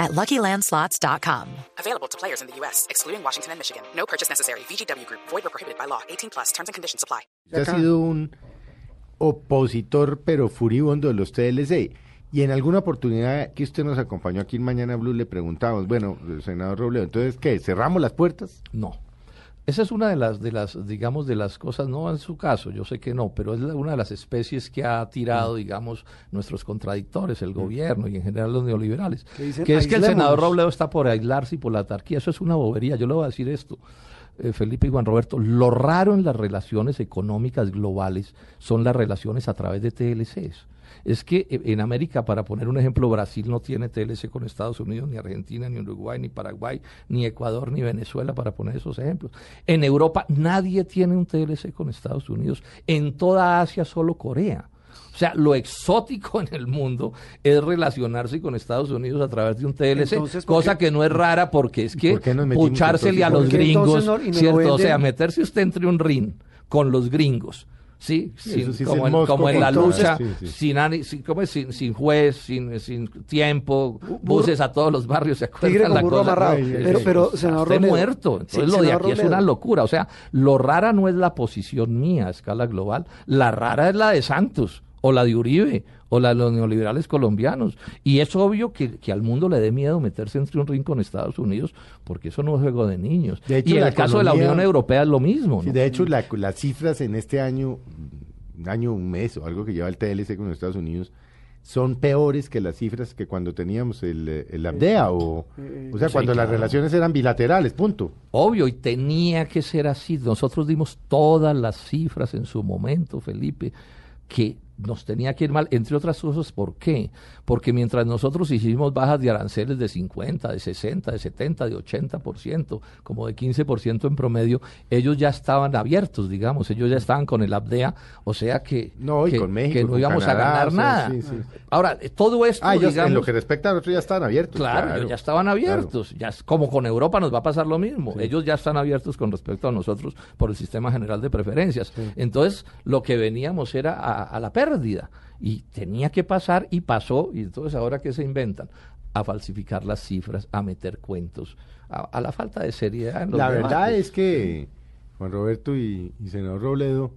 at LuckyLandSlots.com. Available to players in the U.S., excluding Washington and Michigan. No purchase necessary. VGW Group. Void or prohibited by law. 18 plus. Terms and conditions apply. Usted ha sido un opositor pero furibundo de los TLC. Y en alguna oportunidad que usted nos acompañó aquí en Mañana Blue le preguntamos, bueno, senador Robledo, entonces, ¿qué? ¿Cerramos las puertas? No. Esa es una de las, de las, digamos, de las cosas, no en su caso, yo sé que no, pero es la- una de las especies que ha tirado, digamos, nuestros contradictores, el gobierno y en general los neoliberales. Que es que el senador Robledo está por aislarse y por la autarquía. Eso es una bobería. Yo le voy a decir esto. eh, Felipe y Juan Roberto, lo raro en las relaciones económicas globales son las relaciones a través de TLCs. Es que eh, en América, para poner un ejemplo, Brasil no tiene TLC con Estados Unidos, ni Argentina, ni Uruguay, ni Paraguay, ni Ecuador, ni Venezuela, para poner esos ejemplos. En Europa nadie tiene un TLC con Estados Unidos. En toda Asia solo Corea. O sea, lo exótico en el mundo es relacionarse con Estados Unidos a través de un TLC, Entonces, ¿por cosa que no es rara porque es que puchársele a los ¿Por qué gringos, no-. O sea, meterse usted entre un ring con los gringos. Sí, sin- sí es como, en, como en la lucha, Sí, sí. sin, sin, ¿cómo es? sin, sin juez, sin, sin tiempo, buses a todos los barrios, ¿se acuerdan la cosa? amarrado. Pero, sí, pero, senador muerto. Entonces lo de aquí es una locura. O sea, lo rara no es la posición mía a escala global, la rara es la de Santos o la de Uribe o la de los neoliberales colombianos. Y es obvio que, que al mundo le dé miedo meterse entre un ring con Estados Unidos porque eso no es juego de niños. De hecho, y en el caso de la Unión Europea es lo mismo. Sí, ¿no? de hecho, la- las cifras en este año, un año, un mes o algo que lleva el TLC con los Estados Unidos, son peores que las cifras que cuando teníamos el, eh, el ABDEA o, o sea, sí, cuando las relaciones eran bilaterales, punto. Obvio, y tenía que ser así. Nosotros dimos todas las cifras en su momento, Felipe, que nos tenía que ir mal, entre otras cosas, ¿por qué? Porque mientras nosotros hicimos bajas de aranceles de 50, de 60, de 70, de 80%, como de 15% en promedio, ellos ya estaban abiertos, digamos, ellos ya estaban con el ABDEA, o sea que, No, y que, con México, que no con íbamos Canadá, a ganar o sea, nada. sí, sí. Ahora, todo esto, Ah, en lo que respecta a nosotros ya están abiertos. Claro, ellos ya estaban abiertos. Ya, es- como con Europa nos va a pasar lo mismo. Ellos ya están abiertos con respecto a nosotros por el sistema general de preferencias. Entonces, lo que veníamos era a, a la pérdida. Y tenía que pasar y pasó. Y entonces, ahora que se inventan? A falsificar las cifras, a meter cuentos, a, a la falta de seriedad. En los La verdad es que Juan Roberto y, y senador Robledo,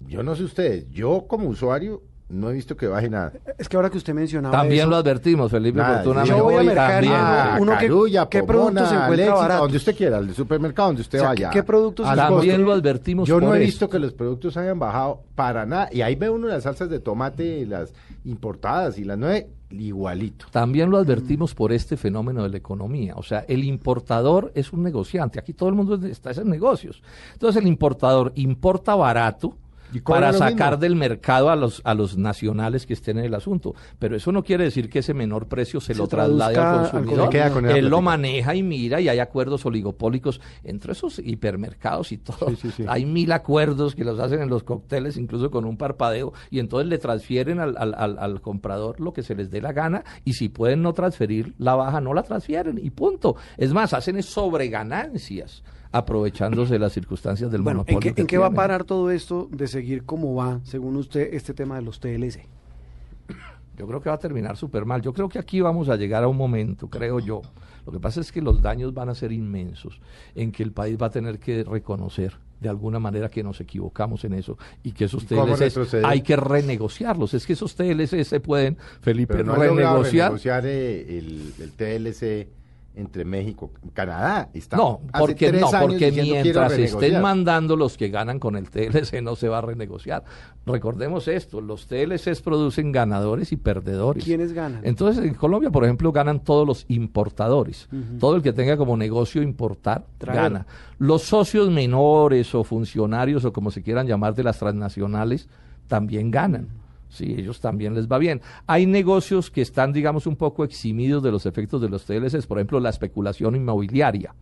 yo no sé ustedes, yo como usuario no he visto que baje nada. Es que ahora que usted mencionaba También eso, lo advertimos, Felipe, Nada, oportunamente. yo voy a también, ah, uno que- Carulla, ¿qué Pomona, productos se encuentra baratos? donde usted quiera, el supermercado donde usted O sea, vaya. ¿qué- qué productos Al costo. También lo advertimos Yo no he visto que los productos hayan bajado para nada. Y ahí ve uno las salsas de tomate, las importadas y las nueve, igualito. También lo advertimos por este fenómeno de la economía. O sea, el importador es un negociante. Aquí todo el mundo está en negocios. Entonces el importador importa barato para sacar del mercado a los, a los nacionales que estén en el asunto. Pero eso no quiere decir que ese menor precio se, Se lo traslade al consumidor. Queda con Él lo maneja y mira y hay acuerdos oligopólicos entre esos hipermercados y todo. Sí, sí, sí. Hay mil acuerdos que los hacen en los cócteles, incluso con un parpadeo, y entonces le transfieren al, al, al- al comprador lo que se les dé la gana, y si pueden no transferir la baja, no la transfieren, y punto. Es más, hacen es sobreganancias, aprovechándose de las circunstancias del Bueno, ¿en monopolio. qué, que en qué va a parar todo esto de seguir como va, según usted, este tema de los TLC? Yo creo que va a terminar súper mal. Yo creo que aquí vamos a llegar a un momento, creo yo. Lo que pasa es que los daños van a ser inmensos, en que el país va a tener que reconocer de alguna manera que nos equivocamos en eso y que esos ¿Y cómo TLCs hay que renegociarlos. Es que esos TLCs se pueden, Felipe, Pero no renegociar. renegociar eh, el, el TLC entre México y Canadá. Está No, porque no, porque diciendo, "Quiero mientras estén renegociar". mandando los que ganan con el TLC no se va a renegociar. Recordemos esto, los TLCs producen ganadores y perdedores. ¿Quiénes ganan? Entonces, en Colombia, por ejemplo, ganan todos los importadores. Todo el que tenga como negocio importar, Traer. gana. Los socios menores o funcionarios o como se quieran llamar de las transnacionales también ganan. Sí, ellos también les va bien. Hay negocios que están, digamos, un poco eximidos de los efectos de los TLCs, por ejemplo, la especulación inmobiliaria.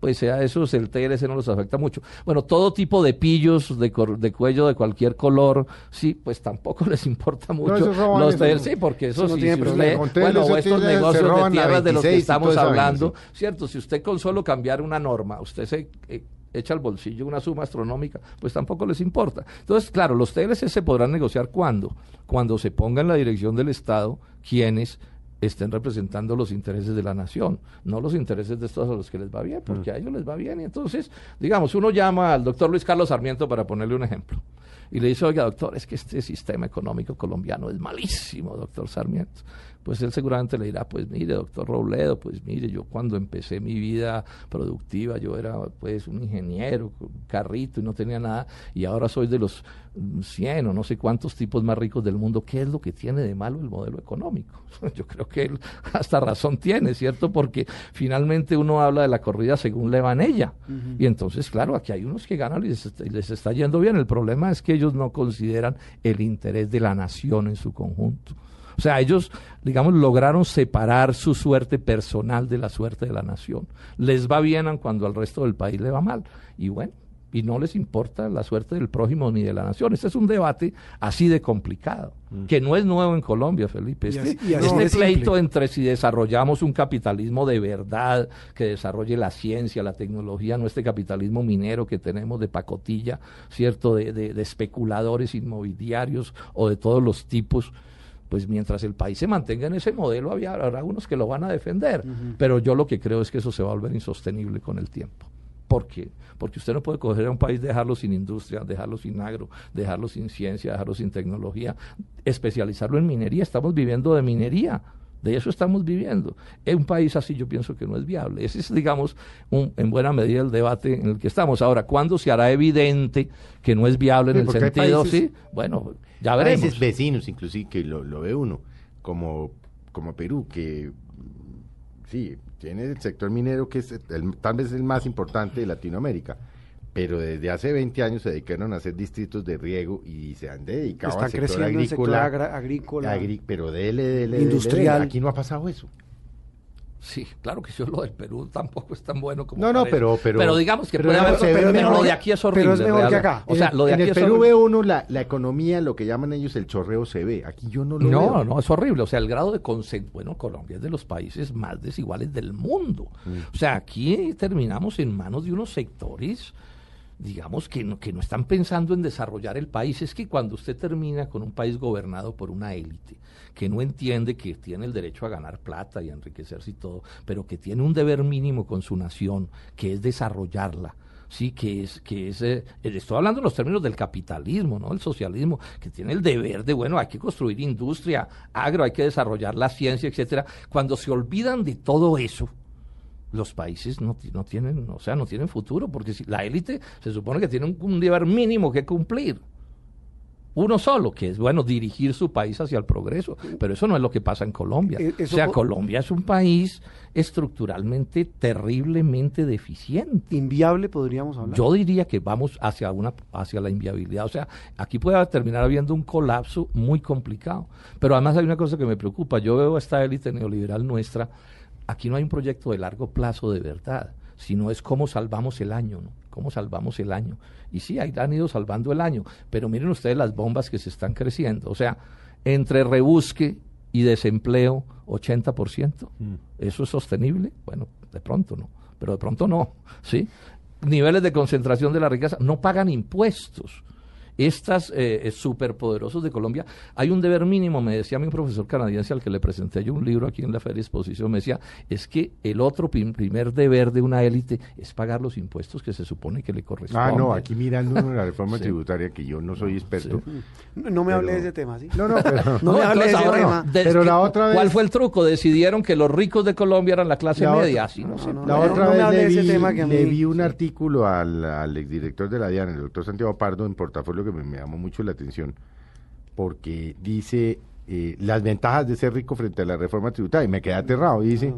pues a esos el TLC no los afecta mucho. Bueno, todo tipo de pillos de, cor- de cuello de cualquier color, sí, pues tampoco les importa mucho los TLC, sí, porque eso, sí, si usted- TLC bueno, o estos negocios de tierras de los que 26 y estamos vaina, hablando, sí. cierto, si usted con solo cambiar una norma, usted se eh, echa al bolsillo una suma astronómica, pues tampoco les importa. Entonces, claro, los TLC se podrán negociar cuando, cuando se ponga en la dirección del Estado quienes estén representando los intereses de la nación, no los intereses de estos a los que les va bien, porque a ellos les va bien. Y entonces, digamos, uno llama al doctor Luis Carlos Sarmiento para ponerle un ejemplo. Y le dice, oiga, doctor, es que este sistema económico colombiano es malísimo, doctor Sarmiento. Pues él seguramente le dirá, pues mire, doctor Robledo, pues mire, yo cuando empecé mi vida productiva, yo era pues un ingeniero, un carrito y no tenía nada, y ahora soy de los mm, 100 o no sé cuántos tipos más ricos del mundo. ¿Qué es lo que tiene de malo el modelo económico? Yo creo que él hasta razón tiene, ¿cierto? Porque finalmente uno habla de la corrida según le va en ella. Y entonces, claro, aquí hay unos que ganan y les está, y les está yendo bien. El problema es que ellos no consideran el interés de la nación en su conjunto. O sea, ellos, digamos, lograron separar su suerte personal de la suerte de la nación. Les va bien cuando al resto del país le va mal. Y bueno, y no les importa la suerte del prójimo ni de la nación. Este es un debate así de complicado, que no es nuevo en Colombia, Felipe. Este, así- este pleito entre si desarrollamos un capitalismo de verdad, que desarrolle la ciencia, la tecnología, no este capitalismo minero que tenemos de pacotilla, ¿cierto? De, de- de especuladores inmobiliarios o de todos los tipos. Pues mientras el país se mantenga en ese modelo, había, habrá unos que lo van a defender. Pero yo lo que creo es que eso se va a volver insostenible con el tiempo. ¿Por qué? Porque usted no puede coger a un país, dejarlo sin industria, dejarlo sin agro, dejarlo sin ciencia, dejarlo sin tecnología, especializarlo en minería. Estamos viviendo de minería. De eso estamos viviendo. En un país así yo pienso que no es viable. Ese es, digamos, un- en buena medida el debate en el que estamos. Ahora, ¿cuándo se hará evidente que no es viable en Sí, el sentido? países- sí, bueno, ya veremos. Países vecinos, inclusive, que lo, lo ve uno, como, como Perú, que sí, tiene el sector minero que es el- tal vez el más importante de Latinoamérica, pero desde hace 20 años se dedicaron a hacer distritos de riego y se han dedicado Está al sector creciendo el sector agrícola. agrícola. agri- pero dele, dele, Industrial. dele. Aquí no ha pasado eso. Sí, claro que yo lo del Perú tampoco es tan bueno como No, no, parece. pero- pero- digamos que pero puede no, haber pero, mejor lo de aquí es pero horrible. es mejor que acá. O sea, lo de en aquí el es Perú horrible. ve uno la, la economía, lo que llaman ellos el chorreo se ve. Aquí yo no lo No, veo. no, es horrible. O sea, el grado de concentración. Bueno, Colombia es de los países más desiguales del mundo. Mm. O sea, aquí terminamos en manos de unos sectores, digamos, que no, que no están pensando en desarrollar el país. Es que cuando usted termina con un país gobernado por una élite que no entiende que tiene el derecho a ganar plata y a enriquecerse y todo, pero que tiene un deber mínimo con su nación, que es desarrollarla sí, que es, que es, eh, estoy hablando en los términos del capitalismo, ¿no? El socialismo, que tiene el deber de, bueno, hay que construir industria, agro, hay que desarrollar la ciencia, etcétera. Cuando se olvidan de todo eso, los países no, no tienen, o sea, no tienen futuro, porque si la élite se supone que tiene un, un deber mínimo que cumplir. Uno solo, que es, bueno, dirigir su país hacia el progreso. Pero eso no es lo que pasa en Colombia. Eh, O sea, Colombia es un país estructuralmente terriblemente deficiente. Inviable podríamos hablar. Yo diría que vamos hacia una hacia la inviabilidad, o sea, aquí puede terminar habiendo un colapso muy complicado. Pero además hay una cosa que me preocupa, yo veo a esta élite neoliberal nuestra, aquí no hay un proyecto de largo plazo de verdad, sino es cómo salvamos el año, ¿no? Cómo salvamos el año. Y sí, ahí han ido salvando el año, pero miren ustedes las bombas que se están creciendo, o sea, entre rebusque y desempleo, 80%. ¿Eso es sostenible? Bueno, de pronto no, pero de pronto no, ¿sí? Niveles de concentración de la riqueza, no pagan impuestos. Estas eh, eh, superpoderosos de Colombia, hay un deber mínimo, me decía mi profesor canadiense al que le presenté yo un libro aquí en la Feria Exposición, me decía, es que el otro prim- primer deber de una élite es pagar los impuestos que se supone que le Ah, corresponden. no, aquí mirando uno la reforma Sí. tributaria, que yo no soy experto. No, no me hable de Pero- ese tema, ¿sí? No, no, pero... No me hable de ese ahora tema. Pero la ¿qué- otra vez- ¿Cuál fue el truco? Decidieron que los ricos de Colombia eran la clase La media. Así no, no, La no, otra no me vez le de ese vi, tema que a le vi un sí. artículo al, al exdirector de la DIAN, el doctor Santiago Pardo, en portafolio que me, me llamó mucho la atención, porque dice eh, las ventajas de ser rico frente a la reforma tributaria, y me quedé aterrado. y Dice,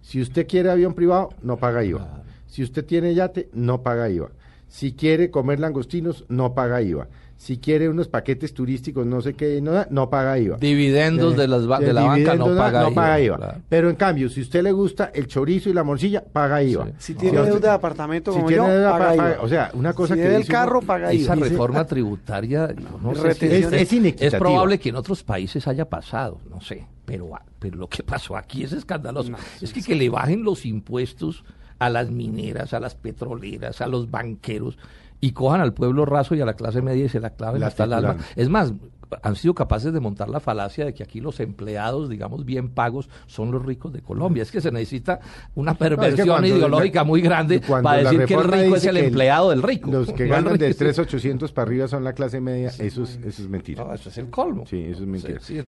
si usted quiere avión privado, no paga IVA. Si usted tiene yate, no paga IVA. Si quiere comer langostinos, no paga IVA. Si quiere unos paquetes turísticos, no sé qué, no, da, no paga IVA. Dividendos de, las, ba- de la banca no paga, no paga IVA. claro. Pero en cambio, si usted le gusta el chorizo y la morcilla, paga IVA. Sí. Si tiene deuda de apartamento si como tiene yo, deuda, paga pa- IVA. o sea, una cosa si que el carro, paga Esa IVA. reforma tributaria, yo no sé si. Es- es inequitativa. probable que en otros países haya pasado, no sé, pero, pero lo que pasó aquí es escandaloso. es que, que le bajen los impuestos a las mineras, a las petroleras, a los banqueros y cojan al pueblo raso y a la clase media y se la claven La hasta el alma. Es más, han sido capaces de montar la falacia de que aquí los empleados, digamos, bien pagos, son los ricos de Colombia. Es que se necesita una perversión ideológica la- muy grande para decir que el rico es el empleado del rico. Los que ganan de rico. 3.800 para arriba son la clase media, eso es, eso es mentira. No, eso es el colmo. Sí, eso es mentira. Sí, sí.